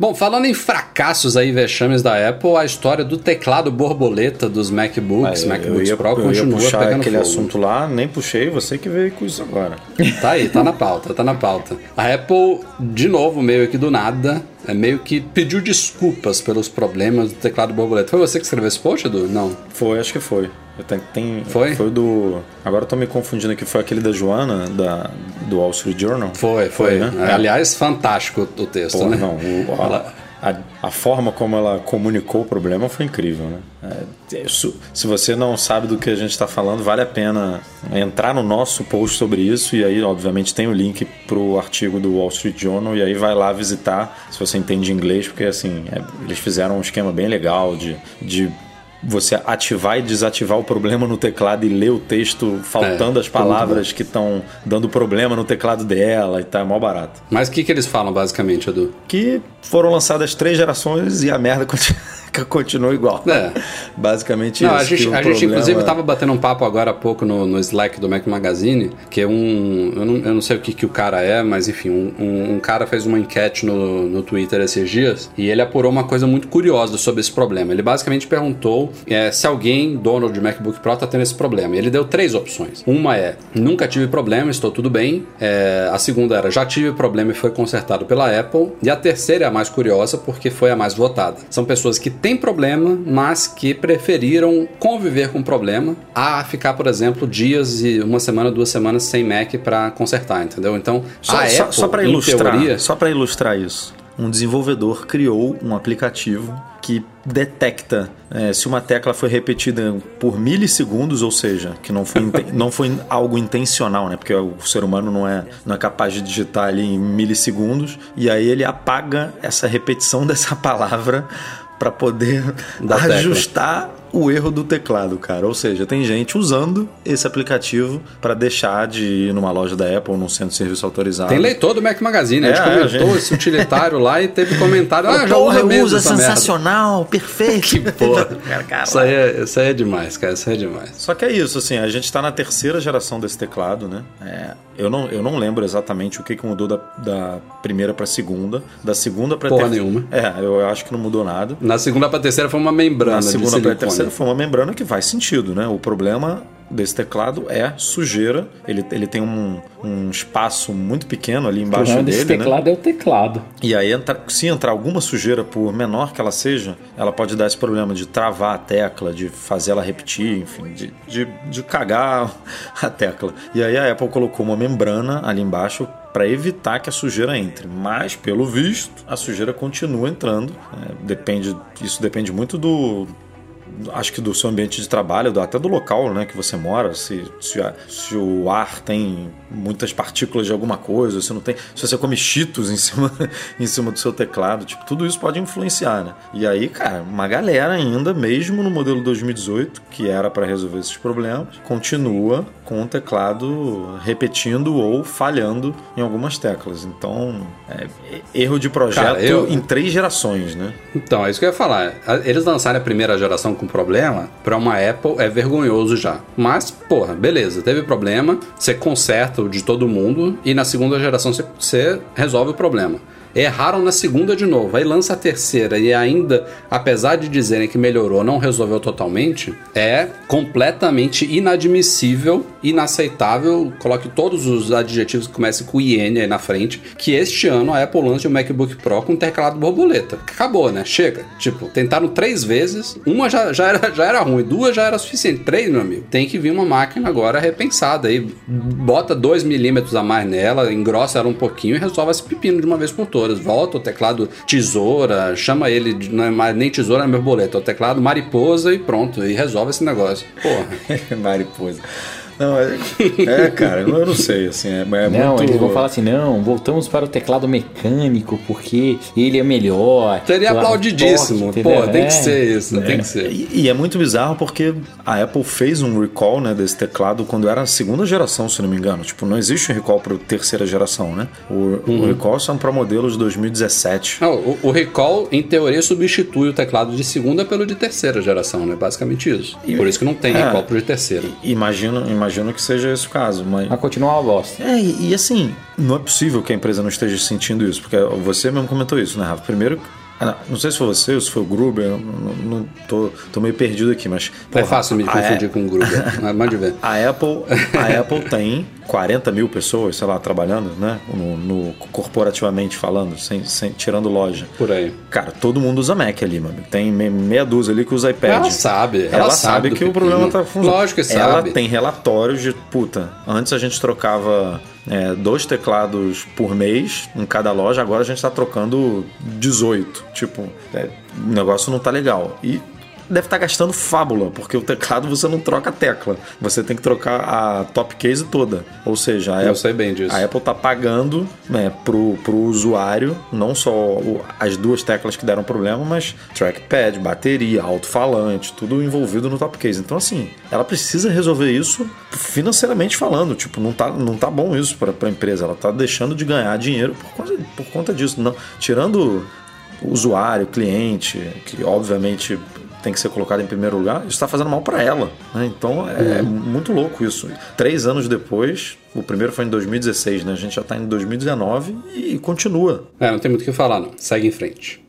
Bom, falando em fracassos aí, vexames da Apple, a história do teclado borboleta dos MacBooks, ah, MacBooks ia, Pro, continua puxar pegando aquele fogo. assunto lá, nem puxei, você que veio com isso agora. Tá aí, tá na pauta, tá na pauta. A Apple, de novo, meio que do nada, meio que pediu desculpas pelos problemas do teclado borboleta. Foi você que escreveu esse post, Edu? Não. Foi, acho que foi. Tem, tem, foi? Foi do. Agora eu tô me confundindo aqui. Foi aquele da Joana, da, do Wall Street Journal? Foi, foi. foi né? é. Aliás, fantástico o texto, Pô, né? Não, o, Ela... a, a, forma como ela comunicou o problema foi incrível, né? É, isso, se você não sabe do que a gente está falando, vale a pena entrar no nosso post sobre isso. E aí, obviamente, tem o link pro artigo do Wall Street Journal. E aí vai lá visitar, se você entende inglês, porque assim, é, eles fizeram um esquema bem legal de. de você ativar e desativar o problema no teclado e ler o texto faltando é, as palavras que estão dando problema no teclado dela e tá, é mó barato. Mas o que, que eles falam basicamente, Edu? Que foram lançadas três gerações e a merda continua continua igual. É. Basicamente não, isso. A gente, a problema... gente inclusive, estava batendo um papo agora há pouco no, no Slack do Mac Magazine, que é um. Eu não, eu não sei o que, que o cara é, mas enfim, um, um, um, cara fez uma enquete no, no Twitter esses dias e ele apurou uma coisa muito curiosa sobre esse problema. Ele basicamente perguntou é, se alguém, dono de MacBook Pro, está tendo esse problema. Ele deu três opções. Uma é: nunca tive problema, estou tudo bem. É, a segunda era: já tive problema e foi consertado pela Apple. E a terceira é a mais curiosa porque foi a mais votada. São pessoas que têm problema, mas que preferiram conviver com o problema a ficar, por exemplo, dias e uma semana, duas semanas sem Mac para consertar, entendeu? Então, só, a só, Apple, só para ilustrar, teoria... só para ilustrar isso, um desenvolvedor criou um aplicativo que detecta é, se uma tecla foi repetida por milissegundos, ou seja, que não foi, não foi algo intencional, né? Porque o ser humano não é, não é capaz de digitar ali em milissegundos, e aí ele apaga essa repetição dessa palavra para poder da ajustar. O erro do teclado, cara. Ou seja, tem gente usando esse aplicativo para deixar de ir numa loja da Apple ou num centro de serviço autorizado. Tem leitor do Mac Magazine, é, a gente comentou a gente... esse utilitário lá e teve comentário. Ah, já porra, usa usa sensacional, merda. perfeito. que porra. isso, aí é, isso aí é demais, cara. Isso aí é demais. Só que é isso, assim, a gente está na terceira geração desse teclado, né? É, eu, não, eu não lembro exatamente o que, que mudou da, da primeira para segunda, da segunda para terceira. nenhuma. É, eu acho que não mudou nada. Na segunda para terceira foi uma membrana. Na segunda para terceira foi uma membrana que faz sentido, né? O problema desse teclado é sujeira. Ele, ele tem um, um espaço muito pequeno ali embaixo dele. Esse né? teclado né? é o teclado. E aí, entra, se entrar alguma sujeira, por menor que ela seja, ela pode dar esse problema de travar a tecla, de fazer ela repetir, enfim, de, de, de cagar a tecla. E aí a Apple colocou uma membrana ali embaixo para evitar que a sujeira entre. Mas, pelo visto, a sujeira continua entrando. É, depende, isso depende muito do, acho que do seu ambiente de trabalho, até do local né, que você mora, se, se, se, o ar tem muitas partículas de alguma coisa, se não tem, se você come cheetos em cima, em cima do seu teclado, tipo, tudo isso pode influenciar, né? E aí, cara, uma galera ainda, mesmo no modelo 2018, que era para resolver esses problemas, continua com o teclado repetindo ou falhando em algumas teclas. Então, é, erro de projeto cara, eu... em três gerações, né? Então, é isso que eu ia falar. Eles lançaram a primeira geração com problema, para uma Apple é vergonhoso já. Mas, porra, beleza, teve problema, você conserta o de todo mundo e na segunda geração você, você resolve o problema. Erraram na segunda de novo, aí lança a terceira e ainda, apesar de dizerem que melhorou, não resolveu totalmente, é completamente inadmissível, inaceitável, coloque todos os adjetivos que comecem com IN aí na frente, que este ano a Apple lance o MacBook Pro com teclado borboleta. Acabou, né? Chega. Tipo, tentaram três vezes, uma já, já, era, já era ruim, duas já era suficiente, três, meu amigo. Tem que vir uma máquina agora repensada aí, bota dois milímetros a mais nela, engrossa ela um pouquinho e resolve esse pepino de uma vez por todas Volta o teclado tesoura, chama ele de não é mais nem tesoura, nem borboleta, é o teclado mariposa e pronto, e resolve esse negócio. Porra. mariposa. Não, é, é, cara, eu não sei, assim, é, é Não, muito... eles vão falar assim, não, voltamos para o teclado mecânico, porque ele é melhor. Seria aplaudidíssimo, toque, pô, tem que ser isso, é. tem que ser. E, e, é muito bizarro porque a Apple fez um recall, né, desse teclado quando era a segunda geração, se não me engano. Tipo, não existe um recall para terceira geração, né? O, uhum. o recall são para modelos de 2017. Não, o, o, recall, em teoria, substitui o teclado de segunda pelo de terceira geração, né? Basicamente isso. E, Por isso que não tem é, recall pro de terceira. Imagino, imagino imagino que seja esse o caso. Mas, mas continua uma bosta. É, e, e, assim, não é possível que a empresa não esteja sentindo isso, porque você mesmo comentou isso, né, Rafa? Primeiro, ah, não sei se foi você ou se foi o Gruber, não, não tô, tô meio perdido aqui, mas. Porra, é fácil me confundir com o Gruber, mas mande ver. A Apple, a Apple tem 40 mil pessoas, sei lá, trabalhando, né? No, no corporativamente falando, sem, sem, tirando loja. Por aí. Cara, todo mundo usa Mac ali, mano. Tem meia dúzia ali que usa iPad. Ela sabe. Ela, ela sabe, que o problema tá funcionando. Lógico que sabe. Ela tem relatórios de, puta, antes a gente trocava é, dois teclados por mês em cada loja, agora a gente está trocando 18. Tipo, é, o negócio não tá legal. E deve estar tá gastando fábula, porque o teclado você não troca a tecla. Você tem que trocar a top case toda. Ou seja, a Eu Apple, sei bem disso. A Apple tá pagando né, pro, pro usuário não só as duas teclas que deram problema, mas trackpad, bateria, alto-falante, tudo envolvido no top case. Então, assim, ela precisa resolver isso financeiramente falando. Tipo, não tá, não tá bom isso para a empresa. Ela tá deixando de ganhar dinheiro por conta, por conta disso. Não, tirando usuário, cliente, que obviamente tem que ser colocada em primeiro lugar, isso está fazendo mal para ela. Né? Então é, uhum. muito louco isso. Três anos depois, o primeiro foi em 2016, né? A gente já está em 2019 e continua. É, não tem muito o que falar, não. Segue em frente.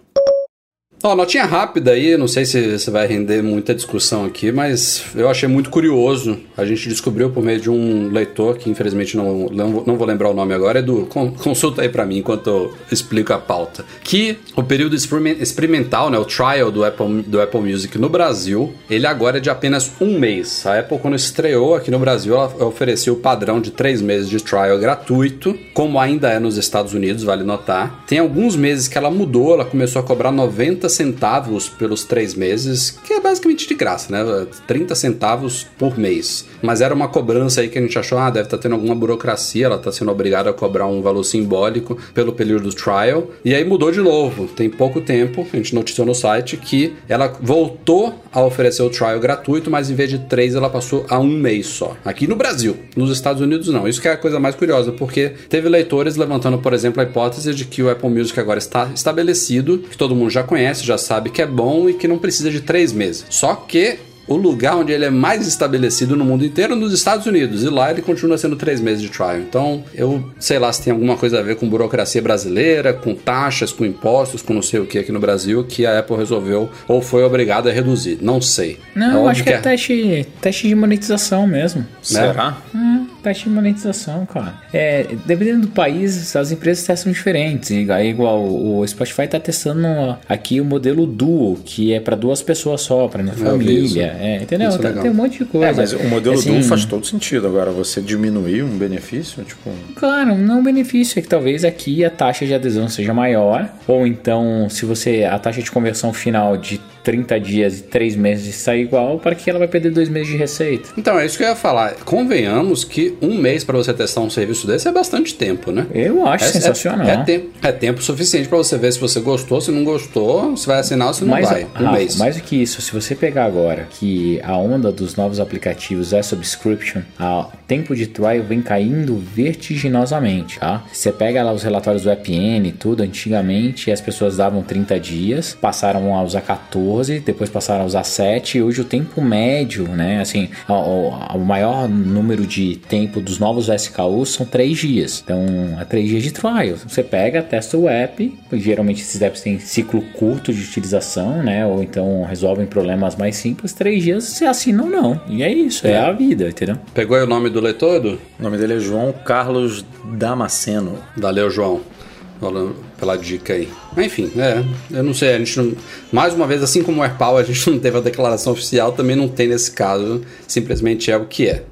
Ó, notinha rápida aí, não sei se você vai render muita discussão aqui, mas eu achei muito curioso. A gente descobriu por meio de um leitor, que infelizmente não, não, não vou lembrar o nome agora, Edu, consulta aí para mim enquanto eu explico a pauta. Que o período experimental, né, o trial do Apple, do Apple Music no Brasil, ele agora é de apenas um mês. A Apple, quando estreou aqui no Brasil, ela ofereceu o padrão de três meses de trial gratuito, como ainda é nos Estados Unidos, vale notar. Tem alguns meses que ela mudou, ela começou a cobrar 90 centavos pelos três meses, que é basicamente de graça, né? 30 centavos por mês. Mas era uma cobrança aí que a gente achou, ah, deve estar tá tendo alguma burocracia, ela está sendo obrigada a cobrar um valor simbólico pelo período do trial. E aí mudou de novo. Tem pouco tempo, a gente noticiou no site que ela voltou a oferecer o trial gratuito, mas em vez de três, ela passou a um mês só. Aqui no Brasil. Nos Estados Unidos, não. Isso que é a coisa mais curiosa, porque teve leitores levantando, por exemplo, a hipótese de que o Apple Music agora está estabelecido, que todo mundo já conhece, já sabe que é bom e que não precisa de três meses. Só que o lugar onde ele é mais estabelecido no mundo inteiro nos Estados Unidos. E lá ele continua sendo três meses de trial. Então, eu sei lá se tem alguma coisa a ver com burocracia brasileira, com taxas, com impostos, com não sei o que aqui no Brasil, que a Apple resolveu ou foi obrigada a reduzir. Não sei. Não, é acho que é, é teste, teste de monetização mesmo. Será? Hum teste de monetização, cara. É, dependendo do país, as empresas testam diferentes. Igual o Spotify está testando aqui o modelo Duo, que é para duas pessoas só, para minha família. É, entendeu? Tá, tem um monte de coisa. É, mas o modelo assim, Duo faz todo sentido. Agora, você diminuir um benefício, tipo. Claro, não benefício. É que talvez aqui a taxa de adesão seja maior. Ou então, se você. A taxa de conversão final de 30 dias e 3 meses sair igual, para que ela vai perder 2 meses de receita? Então, é isso que eu ia falar. Convenhamos que um mês para você testar um serviço desse é bastante tempo, né? Eu acho é, sensacional. É, é, tempo, é tempo suficiente para você ver se você gostou, se não gostou, se vai assinar ou se não mais, vai. Um Rafa, mês. Mais do que isso, se você pegar agora que a onda dos novos aplicativos é subscription, o tempo de trial vem caindo vertiginosamente, tá? Você pega lá os relatórios do EPN e tudo, antigamente as pessoas davam 30 dias, passaram a usar 14 14, depois passaram a usar 7 e hoje o tempo médio, né, assim, o, o maior número de tempo dos novos SKUs são 3 dias. Então, é 3 dias de trial. Você pega, testa o app, geralmente esses apps têm ciclo curto de utilização, né, ou então resolvem problemas mais simples, 3 dias você assina ou não. E é isso, é, é a vida, entendeu? Pegou aí o nome do leitor, Edu? O nome dele é João Carlos Damasceno. Valeu, João pela dica aí. Enfim, é, eu não sei, a gente não, mais uma vez, assim como o AirPower, a gente não teve a declaração oficial, também não tem nesse caso, simplesmente é o que é.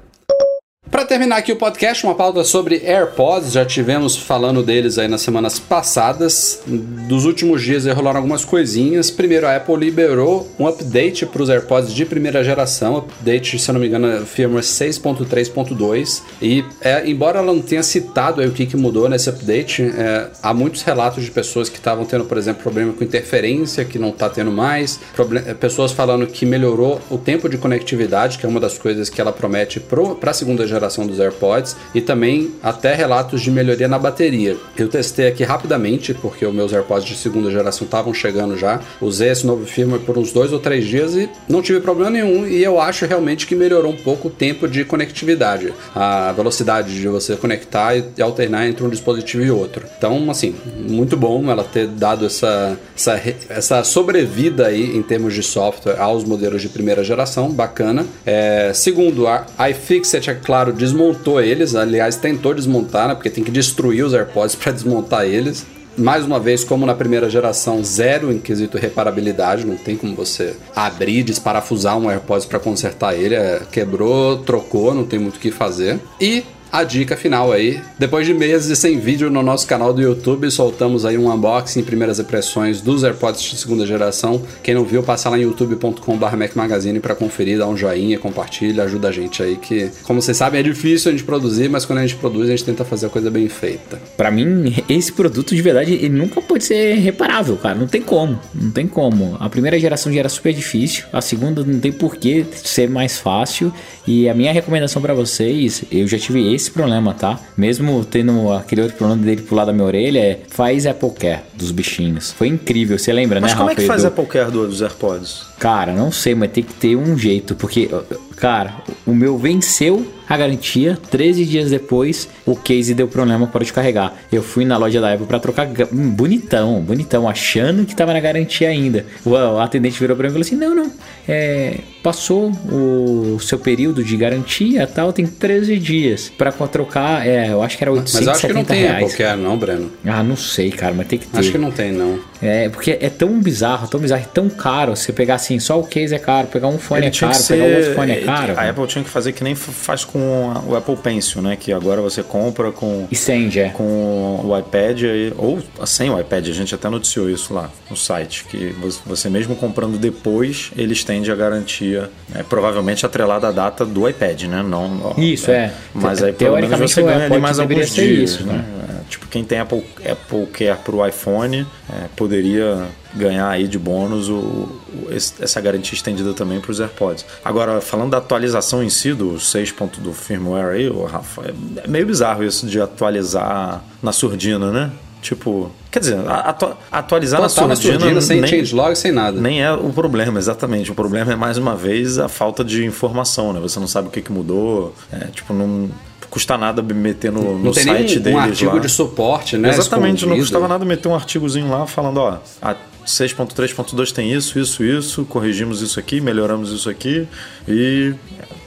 Para terminar aqui o podcast, uma pauta sobre AirPods. Já tivemos falando deles aí nas semanas passadas. Dos últimos dias aí rolaram algumas coisinhas. Primeiro, a Apple liberou um update para os AirPods de primeira geração. Update, se eu não me engano, é firmware 6.3.2. E é, embora ela não tenha citado aí o que, que mudou nesse update, é, há muitos relatos de pessoas que estavam tendo, por exemplo, problema com interferência, que não está tendo mais. É, pessoas falando que melhorou o tempo de conectividade, que é uma das coisas que ela promete para a segunda geração geração dos AirPods e também até relatos de melhoria na bateria. Eu testei aqui rapidamente, porque os meus AirPods de segunda geração estavam chegando já. Usei esse novo firmware por uns dois ou três dias e não tive problema nenhum. E eu acho realmente que melhorou um pouco o tempo de conectividade, a velocidade de você conectar e alternar entre um dispositivo e outro. Então, assim, muito bom ela ter dado essa, essa, essa sobrevida aí em termos de software aos modelos de primeira geração, bacana. É, segundo, a iFixit, é claro, claro, desmontou eles. Aliás, tentou desmontar, né? Porque tem que destruir os AirPods para desmontar eles. Mais uma vez, como na primeira geração, zero em quesito reparabilidade, não tem como você abrir, desparafusar um AirPods para consertar ele. É, quebrou, trocou, não tem muito o que fazer. E a dica final aí. Depois de meses sem vídeo no nosso canal do YouTube, soltamos aí um unboxing, primeiras impressões dos AirPods de segunda geração. Quem não viu, passa lá em youtube.com.br Magazine para conferir, dá um joinha, compartilha, ajuda a gente aí que, como vocês sabem, é difícil a gente produzir, mas quando a gente produz, a gente tenta fazer a coisa bem feita. Para mim, esse produto de verdade, ele nunca pode ser reparável, cara. Não tem como, não tem como. A primeira geração já era super difícil, a segunda não tem por que ser mais fácil. E a minha recomendação para vocês, eu já tive esse problema, tá? Mesmo tendo aquele outro problema dele pular da minha orelha, é faz Apple Care dos bichinhos. Foi incrível, você lembra, mas né, como é que faz do... Apple Care dos AirPods? Cara, não sei, mas tem que ter um jeito, porque, cara, o meu venceu a garantia. 13 dias depois, o case deu problema para descarregar. Eu fui na loja da Apple para trocar hum, bonitão, bonitão, achando que tava na garantia ainda. O, atendente virou para mim e falou assim: "Não, não. É, passou o seu período de garantia, tal, tem 13 dias para trocar, é, eu acho que era 870 Mas acho que não tem reais. qualquer não, Breno. Ah, não sei, cara, mas tem que ter. Acho que não tem não. É, porque é tão bizarro, tão bizarro, é tão caro. Você pegar assim, só o case é caro, pegar um fone Ele é caro, ser... pegar outro fone é caro. A Apple tinha que fazer que nem faz com o Apple Pencil, né? Que agora você compra com. Estende, é. Com o iPad, ou sem o iPad, a gente até noticiou isso lá no site. Que você mesmo comprando depois, ele estende a garantia, né, provavelmente atrelada à data do iPad, né? Não, isso, é. é. Mas aí pelo menos você ganha ali mais alguns dias, isso, né? né? Tipo, quem tem Apple, Apple Care pro iPhone é, poderia ganhar aí de bônus o, essa garantia estendida também para os AirPods. Agora, falando da atualização em si do 6. do firmware aí, o Rafa, é meio bizarro isso de atualizar na surdina, né? Tipo, quer dizer, atu atualizar na surdina, na surdina sem nem, changelog, sem nada. Nem é o problema, exatamente. O problema é mais uma vez a falta de informação, né? Você não sabe o que, que mudou, é, tipo, não custa nada meter no, no não tem site nem deles um artigo lá. de suporte, né? Exatamente, escondido. não custava nada meter um artigozinho lá falando, ó, a 6.3.2 tem isso, isso, isso, corrigimos isso aqui, melhoramos isso aqui e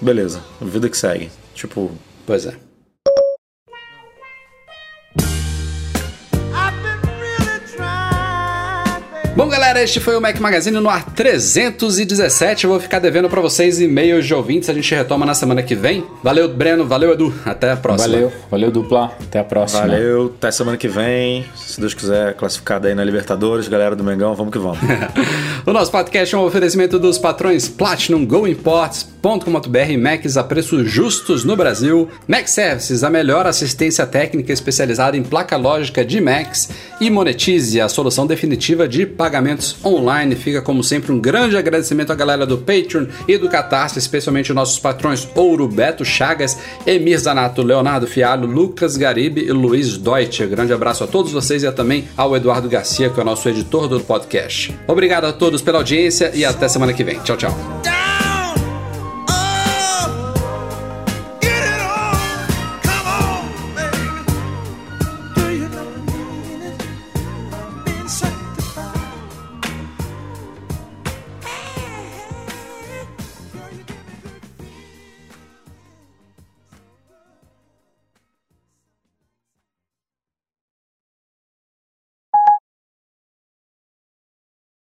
beleza, vida que segue. Tipo, pois é. Galera, este foi o Mac Magazine no ar 317. Eu vou ficar devendo para vocês e-mails de ouvintes. A gente retoma na semana que vem. Valeu, Breno. Valeu, Edu. Até a próxima. Valeu. Valeu, dupla. Até a próxima. Valeu. Até semana que vem. Se Deus quiser, classificado aí na Libertadores. Galera do Mengão, vamos que vamos. o nosso podcast é um oferecimento dos patrões Platinum Go Imports Macs.com.br, Macs a preços justos no Brasil, Mac Services, a melhor assistência técnica especializada em placa lógica de Macs e Monetize, a solução definitiva de pagamentos online. Fica como sempre um grande agradecimento à galera do Patreon e do Catarse, especialmente nossos patrões Ouro, Beto Chagas, Emir Zanato, Leonardo Fialho, Lucas Garibe e Luiz Deutsche. Grande abraço a todos vocês e também ao Eduardo Garcia, que é o nosso editor do podcast. Obrigado a todos pela audiência e até semana que vem. Tchau, tchau.